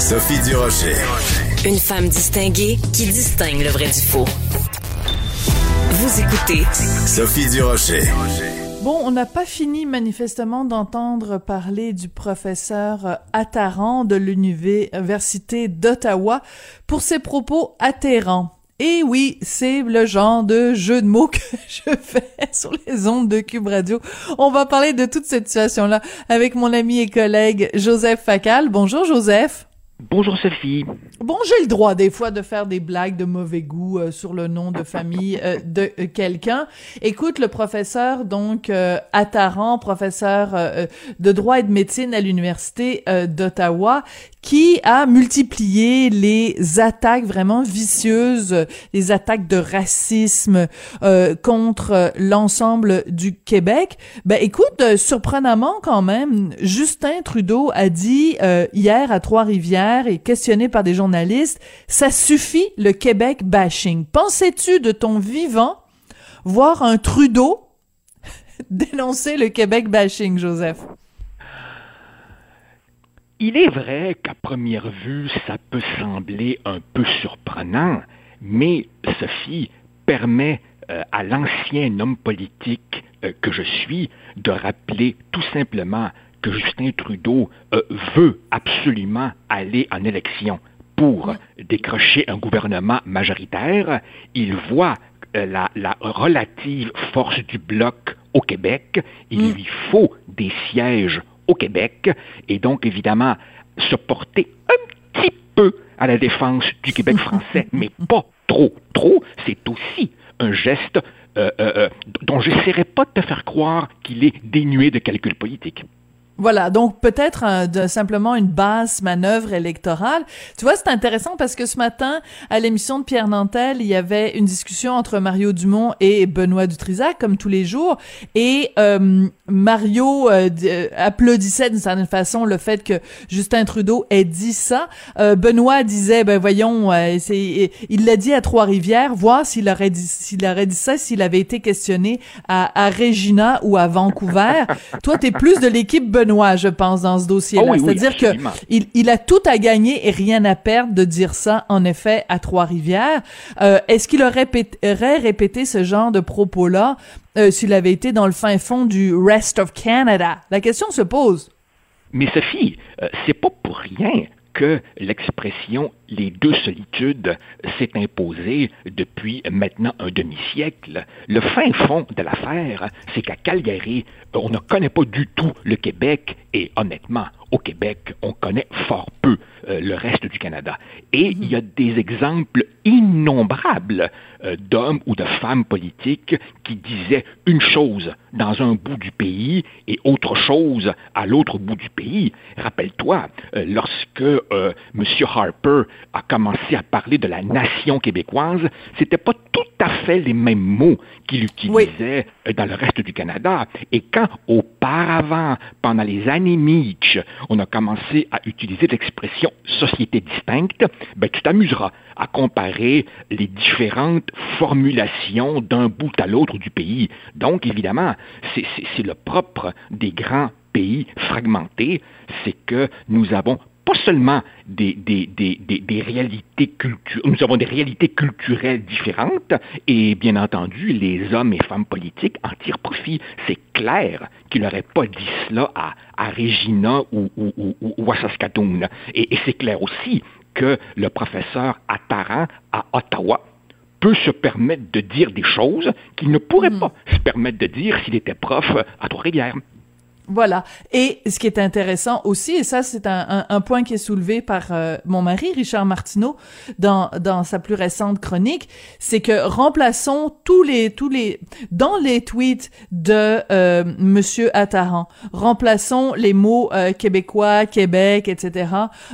Sophie Durocher. Une femme distinguée qui distingue le vrai du faux. Vous écoutez Sophie Durocher. Bon, on n'a pas fini manifestement d'entendre parler du professeur Attaran de l'Université d'Ottawa pour ses propos atterrants. Et oui, c'est le genre de jeu de mots que je fais sur les ondes de Cube Radio. On va parler de toute cette situation-là avec mon ami et collègue Joseph Facal. Bonjour Joseph. Bonjour Sophie. Bon, j'ai le droit des fois de faire des blagues de mauvais goût euh, sur le nom de famille euh, de euh, quelqu'un. Écoute, le professeur donc Attaran, professeur de droit et de médecine à l'université d'Ottawa, qui a multiplié les attaques vraiment vicieuses, les attaques de racisme contre l'ensemble du Québec. Ben écoute, surprenamment quand même, Justin Trudeau a dit hier à Trois-Rivières et questionné par des journalistes, ça suffit le Québec bashing. Pensais-tu de ton vivant voir un Trudeau dénoncer le Québec bashing, Joseph? Il est vrai qu'à première vue, ça peut sembler un peu surprenant, mais Sophie permet euh, à l'ancien homme politique euh, que je suis de rappeler tout simplement que Justin Trudeau euh, veut absolument aller en élection pour décrocher un gouvernement majoritaire, il voit euh, la, relative force du bloc au Québec, il lui faut des sièges au Québec, et donc évidemment se porter un petit peu à la défense du Québec français, mais pas trop, trop, c'est aussi un geste euh, dont j'essaierai pas de te faire croire qu'il est dénué de calcul politique. Voilà, donc peut-être simplement une basse manœuvre électorale. Tu vois, c'est intéressant parce que ce matin, à l'émission de Pierre Nantel, il y avait une discussion entre Mario Dumont et Benoît Dutrisac, comme tous les jours, et euh, Mario euh, euh, applaudissait d'une certaine façon le fait que Justin Trudeau ait dit ça. Benoît disait, ben voyons, c'est, il l'a dit à Trois-Rivières, voir s'il aurait dit, s'il aurait dit ça, s'il avait été questionné à, à Regina ou à Vancouver. Toi, t'es plus de l'équipe Benoît je pense, dans ce dossier-là. Oh C'est-à-dire que il, a tout à gagner et rien à perdre de dire ça, en effet, à Trois-Rivières. Euh, est-ce qu'il aurait, répété ce genre de propos-là? Euh, s'il avait été dans le fin fond du Rest of Canada? La question se pose. Mais Sophie, euh, c'est pas pour rien que l'expression les deux solitudes s'est imposée depuis maintenant un demi-siècle. Le fin fond de l'affaire, c'est qu'à Calgary, on ne connaît pas du tout le Québec et honnêtement, au Québec, on connaît fort peu euh, le reste du Canada. Et il y a des exemples innombrables d'hommes ou de femmes politiques qui disaient une chose dans un bout du pays et autre chose à l'autre bout du pays. Rappelle-toi, euh, lorsque M. Harper a commencé à parler de la nation québécoise, c'était pas tout à fait les mêmes mots qu'il utilisait dans le reste du Canada. Et quand auparavant, pendant les années Mitch, on a commencé à utiliser l'expression société distincte, ben, tu t'amuseras à comparer les différentes formulations d'un bout à l'autre du pays. Donc, évidemment, c'est le propre des grands pays fragmentés, c'est que nous avons pas seulement des, des, réalités culturelles, nous avons des réalités culturelles différentes, et bien entendu, les hommes et femmes politiques en tirent profit. C'est clair qu'il n'aurait pas dit cela à, Regina ou, à Saskatoon. Et, et c'est clair aussi que le professeur Attaran à Ottawa peut se permettre de dire des choses qu'il ne pourrait mm. pas se permettre de dire s'il était prof à Trois-Rivières. Voilà. Et ce qui est intéressant aussi, et ça c'est un, un, point qui est soulevé par euh, mon mari Richard Martineau dans dans sa plus récente chronique, c'est que remplaçons tous les tous les dans les tweets de euh, Monsieur Attaran, remplaçons les mots euh, québécois, Québec, etc.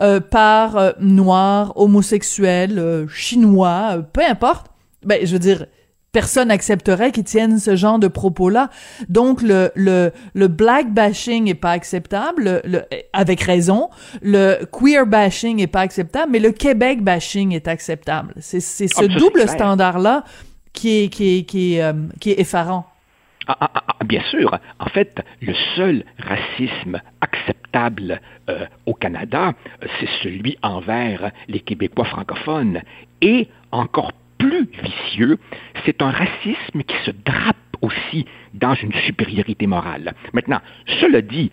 Euh, par noir, homosexuel, chinois, peu importe. Ben je veux dire personne n'accepterait qu'ils tiennent ce genre de propos-là. Donc le le le black bashing est pas acceptable, le, avec raison. Le queer bashing est pas acceptable, mais le Québec bashing est acceptable. C'est c'est ce double standard-là qui est qui est qui est, euh, qui est effarant. Ah, ah, ah, bien sûr. En fait, le seul racisme acceptable euh, au Canada, c'est celui envers les Québécois francophones. Et encore plus vicieux, c'est un racisme qui se drape aussi dans une supériorité morale. Maintenant, cela dit,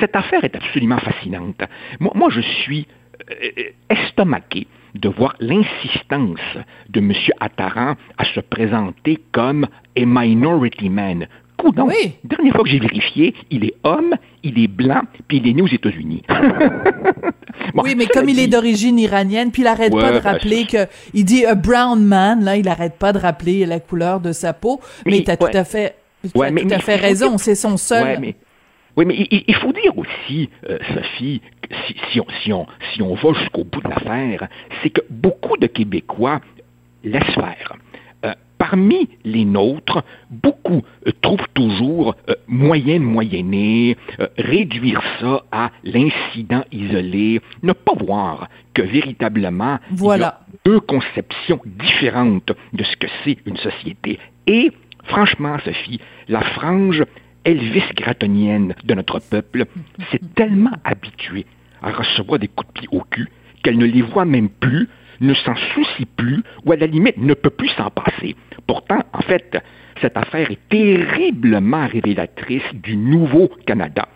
cette affaire est absolument fascinante. Moi, je suis euh, estomaqué de voir l'insistance de M. Attaran à se présenter comme a minority man. Coudon. Oui. Dernière fois que j'ai vérifié, il est homme, il est blanc, puis il est né aux États-Unis. oui, mais comme il est d'origine iranienne, puis il arrête pas de ben, rappeler que il dit a brown man, là, il arrête pas de rappeler la couleur de sa peau. Mais, tu as tout à fait, tout à fait raison, c'est son seul. Oui, mais il, faut dire aussi, euh, Sophie, si, si, on, si, on, si on va jusqu'au bout de l'affaire, c'est que beaucoup de Québécois laissent faire. Euh, parmi les nôtres, beaucoup euh, trouvent toujours moyen de moyenner, réduire ça à l'incident isolé, ne pas voir que véritablement voilà. il y a deux conceptions différentes de ce que c'est une société. Et franchement, Sophie, la frange Elvis gratonienne de notre peuple s'est tellement habituée à recevoir des coups de pied au cul qu'elle ne les voit même plus, ne s'en soucie plus, ou à la limite ne peut plus s'en passer. Pourtant, en fait, cette affaire est terriblement révélatrice du nouveau Canada.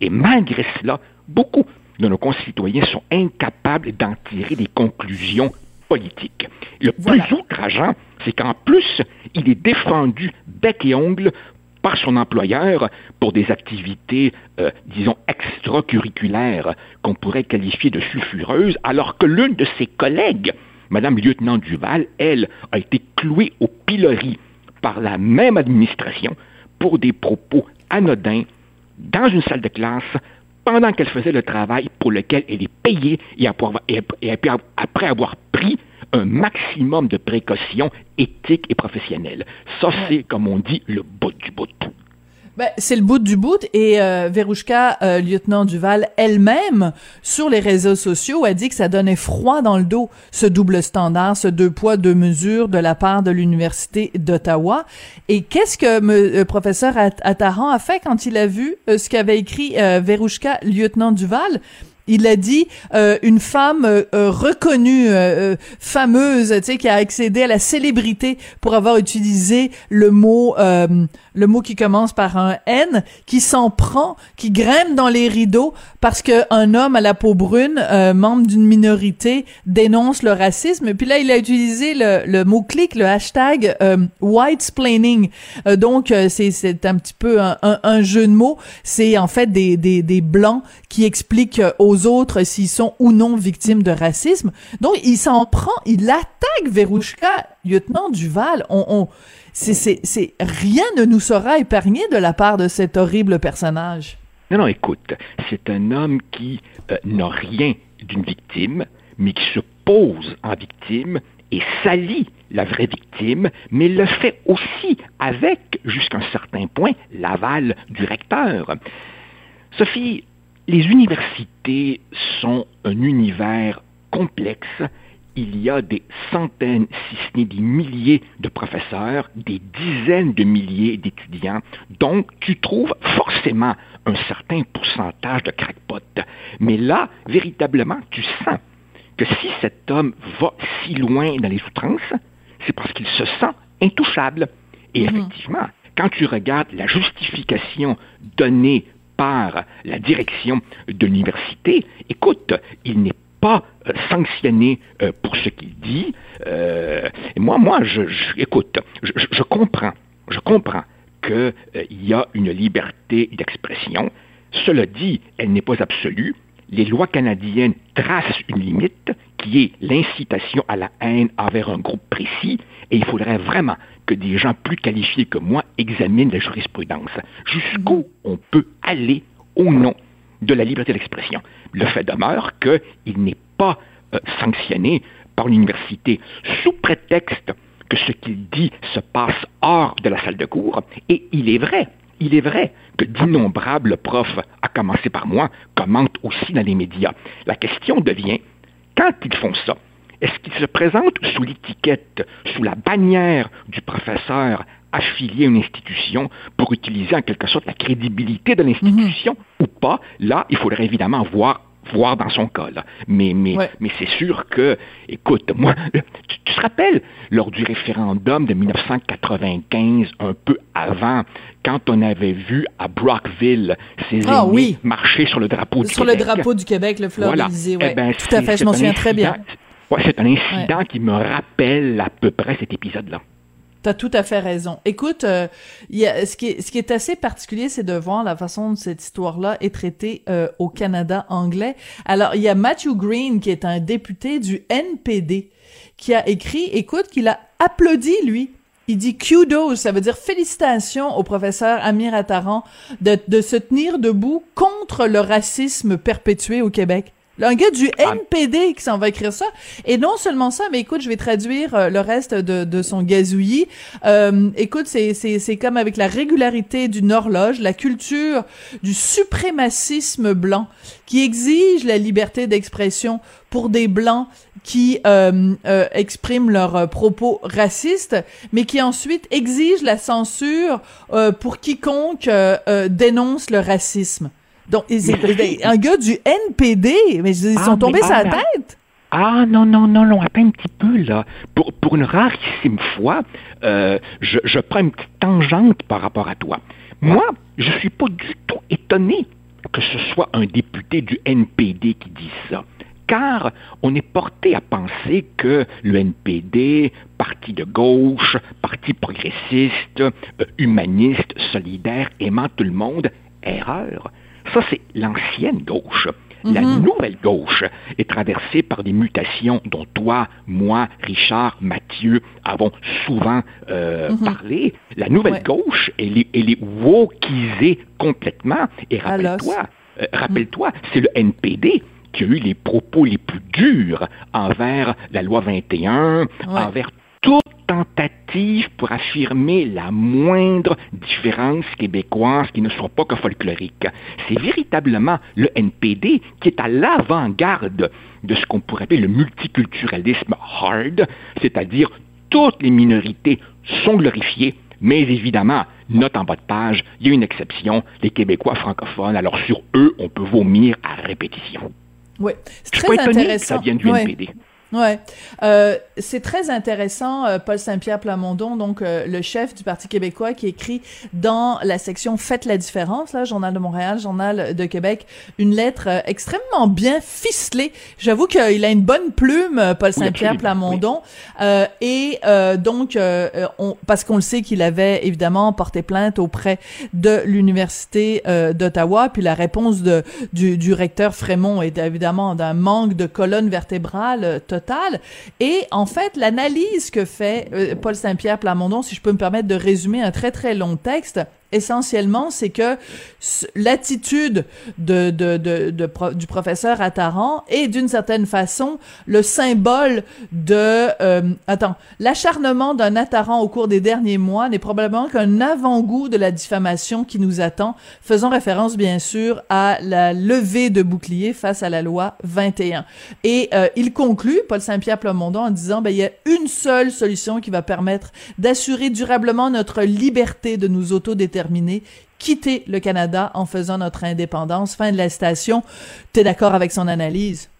Et malgré cela, beaucoup de nos concitoyens sont incapables d'en tirer des conclusions politiques. Le plus outrageant, c'est qu'en plus, il est défendu bec et ongle par son employeur pour des activités, euh, disons, extracurriculaires qu'on pourrait qualifier de sulfureuses, alors que l'une de ses collègues, Madame Lieutenant Duval, elle, a été clouée au pilori par la même administration pour des propos anodins dans une salle de classe pendant qu'elle faisait le travail pour lequel elle est payée et après avoir pris un maximum de précautions éthiques et professionnelles. Ça, c'est, comme on dit, le bout du bout. Ben, c'est le bout du bout et euh, Verouchka, euh, lieutenant Duval, elle-même, sur les réseaux sociaux, a dit que ça donnait froid dans le dos, ce double standard, ce deux poids, deux mesures de la part de l'Université d'Ottawa. Et qu'est-ce que le euh, professeur Attaran a fait quand il a vu euh, ce qu'avait écrit Verouchka, lieutenant Duval? Il a dit euh, une femme euh, euh, reconnue, fameuse, tu sais, qui a accédé à la célébrité pour avoir utilisé le mot, le mot qui commence par un N, qui s'en prend, qui grimpe dans les rideaux parce que un homme à la peau brune, membre d'une minorité, dénonce le racisme. Et puis là, il a utilisé le, le mot clic, le hashtag whitesplaining. donc c'est c'est un petit peu un, un, jeu de mots. C'est en fait des des des blancs qui expliquent aux autres s'ils sont ou non victimes de racisme. Donc, il s'en prend, il attaque Verouchka, lieutenant Duval. On, on c'est, rien ne nous sera épargné de la part de cet horrible personnage. Non, non, écoute, c'est un homme qui euh, n'a rien d'une victime, mais qui se pose en victime et salit la vraie victime, mais le fait aussi avec, jusqu'à un certain point, l'aval du recteur. Sophie, les universités sont un univers complexe. Il y a des centaines, si ce n'est des milliers de professeurs, des dizaines de milliers d'étudiants. Donc, tu trouves forcément un certain pourcentage de crackpots. Mais là, véritablement, tu sens que si cet homme va si loin dans les outrances, c'est parce qu'il se sent intouchable. Et mhm. effectivement, quand tu regardes la justification donnée par la direction de l'université, écoute, il n'est pas euh, sanctionné euh, pour ce qu'il dit. Euh, moi, moi, je, écoute, je, comprends, je comprends qu'il y a une liberté d'expression. Cela dit, elle n'est pas absolue. Les lois canadiennes tracent une limite qui est l'incitation à la haine envers un groupe précis, et il faudrait vraiment que des gens plus qualifiés que moi examinent la jurisprudence. Jusqu'où on peut aller au nom de la liberté d'expression. Le fait demeure qu'il n'est pas euh, sanctionné par l'université sous prétexte que ce qu'il dit se passe hors de la salle de cours. Et il est vrai, il est vrai que d'innombrables profs, à commencer par moi, commentent aussi dans les médias. La question devient, quand ils font ça, est-ce qu'ils se présentent sous l'étiquette, sous la bannière du professeur affilié à une institution pour utiliser en quelque sorte la crédibilité de l'institution ou pas, là, il faudrait évidemment voir voir dans son cas. Là. Mais, mais, mais c'est sûr que, écoute, moi, tu, te rappelles, lors du référendum de 1995, un peu avant, quand on avait vu à Brockville ces ah, marcher sur le drapeau du Québec. Sur le drapeau du Québec, le fleur voilà. Eh ben, Tout à fait, je m'en souviens très bien. Ouais, c'est un incident qui me rappelle à peu près cet épisode-là. T'as tout à fait raison. Écoute, euh, y a, ce, qui est, ce qui assez particulier, c'est de voir la façon dont cette histoire-là est traitée euh, au Canada anglais. Alors, il y a Matthew Green, qui est un député du NPD, qui a écrit, écoute, qu'il a applaudi, lui. Il dit kudos, ça veut dire félicitations au professeur Amir Attaran de, de se tenir debout contre le racisme perpétué au Québec. Un gars du ah. NPD qui s'en va écrire ça. Et non seulement ça, mais écoute, je vais traduire euh, le reste de, de son gazouillis. Euh, écoute, c'est, c'est, c'est comme avec la régularité d'une horloge, la culture du suprémacisme blanc qui exige la liberté d'expression pour des blancs qui euh, euh expriment leurs propos racistes, mais qui ensuite exige la censure pour quiconque dénonce le racisme. Donc, un gars du NPD, mais ils sont ah, sur la tête. Ah non, non, non, non, attends un petit peu là. Pour, pour une rarissime fois, euh, je, je prends une petite tangente par rapport à toi. Moi, je suis pas du tout étonné que ce soit un député du NPD qui dise ça. Car on est porté à penser que le NPD, parti de gauche, parti progressiste, euh, humaniste, solidaire, aimant tout le monde, erreur. Ça, c'est l'ancienne gauche. La mhm. nouvelle gauche est traversée par des mutations dont toi, moi, Richard, Mathieu avons souvent euh, mhm. parlé. La nouvelle gauche, elle est, elle est wokisée complètement. Et rappelle-toi, euh, rappelle-toi, c'est le NPD qui a eu les propos les plus durs envers la loi 21, envers toute tentative pour affirmer la moindre différence québécoise qui ne soit pas que folklorique. C'est véritablement le NPD qui est à l'avant-garde de ce qu'on pourrait appeler le multiculturalisme hard, c'est-à-dire toutes les minorités sont glorifiées, mais évidemment, note en bas de page, il y a une exception, les Québécois francophones, alors sur eux, on peut vomir à répétition. Oui, c'est très intéressant. Que ça du NPD. Ouais, euh, c'est très intéressant. Euh, Paul Saint-Pierre Plamondon, donc euh, le chef du Parti québécois, qui écrit dans la section Faites la différence, là, Journal de Montréal, Journal de Québec, une lettre euh, extrêmement bien ficelée. J'avoue qu'il a une bonne plume, Paul Saint-Pierre Plamondon, et donc on, parce qu'on le sait qu'il avait évidemment porté plainte auprès de l'université d'Ottawa, puis la réponse de du, du recteur Frémont est évidemment d'un manque de colonne vertébrale et en fait, l'analyse que fait euh, Paul Saint-Pierre Plamondon, si je peux me permettre de résumer un très très long texte, essentiellement, c'est que l'attitude de, du professeur Attaran est d'une certaine façon le symbole de... Euh, attends, l'acharnement d'un Attaran au cours des derniers mois n'est probablement qu'un avant-goût de la diffamation qui nous attend, faisant référence bien sûr à la levée de bouclier face à la loi 21. Et euh, il conclut, Paul Saint-Pierre Plamondon, en disant, ben, il y a une seule solution qui va permettre d'assurer durablement notre liberté de nous autodéterminer quitter le Canada en faisant notre indépendance. Fin de la station. Tu es d'accord avec son analyse?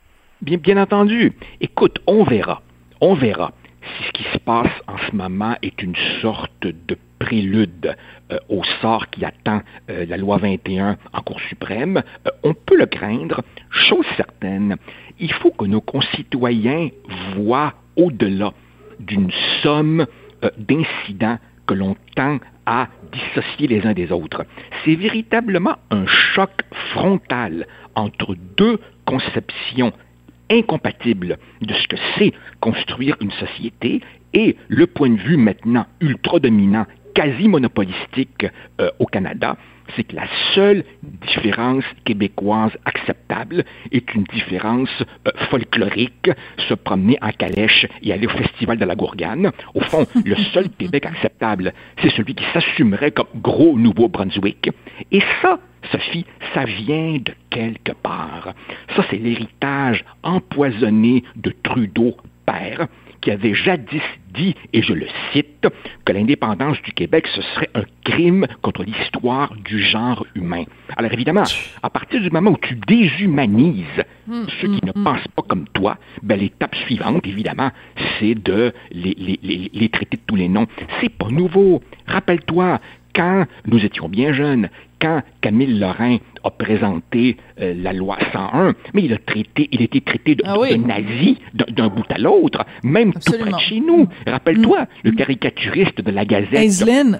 Bien, bien entendu. Écoute, on verra. On verra si ce qui se passe en ce moment est une sorte de prélude euh, au sort qui attend euh, la loi 21 en Cour suprême, euh, on peut le craindre. Chose certaine, il faut que nos concitoyens voient au-delà d'une somme d'incidents que l'on tend à dissocier les uns des autres. C'est véritablement un choc frontal entre deux conceptions incompatibles de ce que c'est construire une société et le point de vue maintenant ultra dominant, quasi monopolistique euh, au Canada, c'est que la seule différence québécoise acceptable est une différence euh, folklorique, se promener en calèche et aller au festival de la Gourgane. Au fond, le seul Québec acceptable, c'est celui qui s'assumerait comme gros Nouveau-Brunswick. Et ça, Sophie, ça vient de quelque part. Ça, c'est l'héritage empoisonné de Trudeau père qui avait jadis dit, et je le cite, que l'indépendance du Québec, ce serait un crime contre l'histoire du genre humain. Alors évidemment, à partir du moment où tu déshumanises hum, ceux qui hum, ne hum. pensent pas comme toi, ben, l'étape suivante, évidemment, c'est de les, les, les traiter de tous les noms. C'est pas nouveau. Rappelle-toi, quand nous étions bien jeunes, quand Camille Lorrain a présenté euh, la loi 101, mais il a traité, il a été traité de, ah nazi d'un bout à l'autre, même tout près de chez nous. Rappelle-toi, mm. le caricaturiste de la Gazette, Aislinn,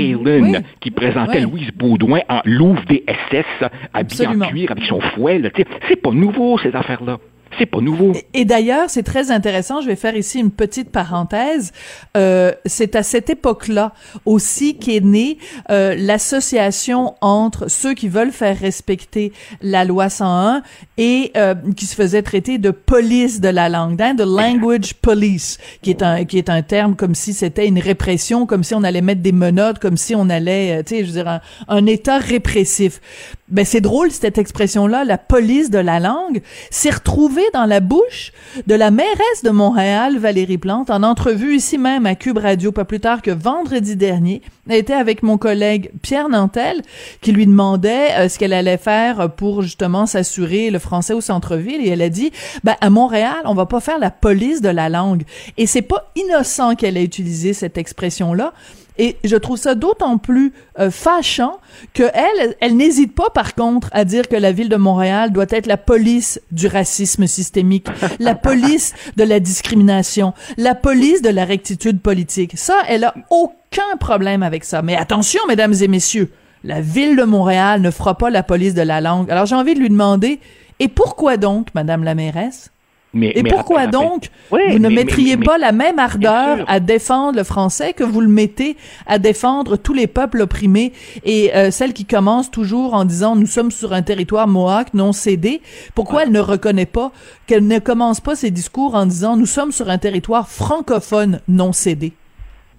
qui présentait Louise Baudouin en Louvre SS, habillée en cuir avec son fouet. C'est pas nouveau, ces affaires-là. C'est pas nouveau. Et, d'ailleurs, c'est très intéressant. Je vais faire ici une petite parenthèse. Euh, c'est à cette époque-là aussi qu'est née euh, l'association entre ceux qui veulent faire respecter la loi 101 et euh, qui se faisaient traiter de police de la langue, hein, de language police, qui est un qui est un terme comme si c'était une répression, comme si on allait mettre des menottes, comme si on allait, euh, tu sais, je veux dire, un État répressif. Ben c'est drôle cette expression-là, la police de la langue, s'est retrouvée dans la bouche de la mairesse de Montréal, Valérie Plante, en entrevue ici même à Cube Radio, pas plus tard que vendredi dernier. Elle était avec mon collègue Pierre Nantel, qui lui demandait euh, ce qu'elle allait faire pour justement s'assurer le français au centre-ville, et elle a dit, ben à Montréal, on va pas faire la police de la langue. Et c'est pas innocent qu'elle ait utilisé cette expression-là. Et je trouve ça d'autant plus euh, fâchant que elle, elle n'hésite pas par contre à dire que la ville de Montréal doit être la police du racisme systémique, la police de la discrimination, la police de la rectitude politique. Ça, elle a aucun problème avec ça. Mais attention, mesdames et messieurs, la ville de Montréal ne fera pas la police de la langue. Alors j'ai envie de lui demander, et pourquoi donc, madame la mairesse? Et pourquoi donc vous ne mettriez pas la même ardeur à défendre le français que vous le mettez à défendre tous les peuples opprimés et euh, celle qui commence toujours en disant nous sommes sur un territoire mohawk non cédé? Pourquoi elle ne reconnaît pas qu'elle ne commence pas ses discours en disant nous sommes sur un territoire francophone non cédé?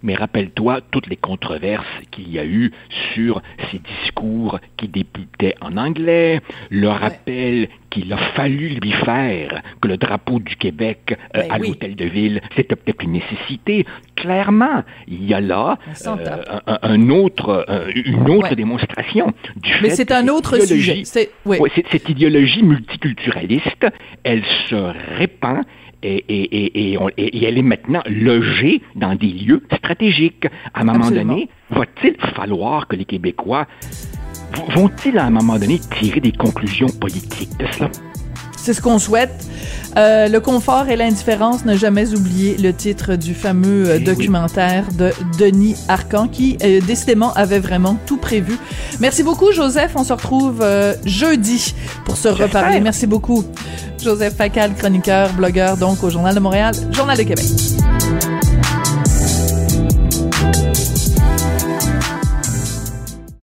Mais rappelle-toi toutes les controverses qu'il y a eu sur ces discours qui débutaient en anglais, le rappel qu'il a fallu lui faire que le drapeau du Québec euh, ben à l'hôtel de ville, c'était peut-être une nécessité. Clairement, il y a là euh, un, autre, une autre démonstration du Mais c'est un autre sujet. cette idéologie multiculturaliste, elle se répand et, elle est maintenant logée dans des lieux stratégiques. À un moment donné, va-t-il falloir que les Québécois vont-ils à un moment donné tirer des conclusions politiques de cela? C'est ce qu'on souhaite. Euh, le confort et l'indifférence, ne jamais oublier le titre du fameux euh, eh documentaire de Denis Arcan qui euh, décidément avait vraiment tout prévu. Merci beaucoup Joseph, on se retrouve jeudi pour se reparler. Merci beaucoup. Joseph Facal, chroniqueur, blogueur donc au Journal de Montréal, Journal de Québec.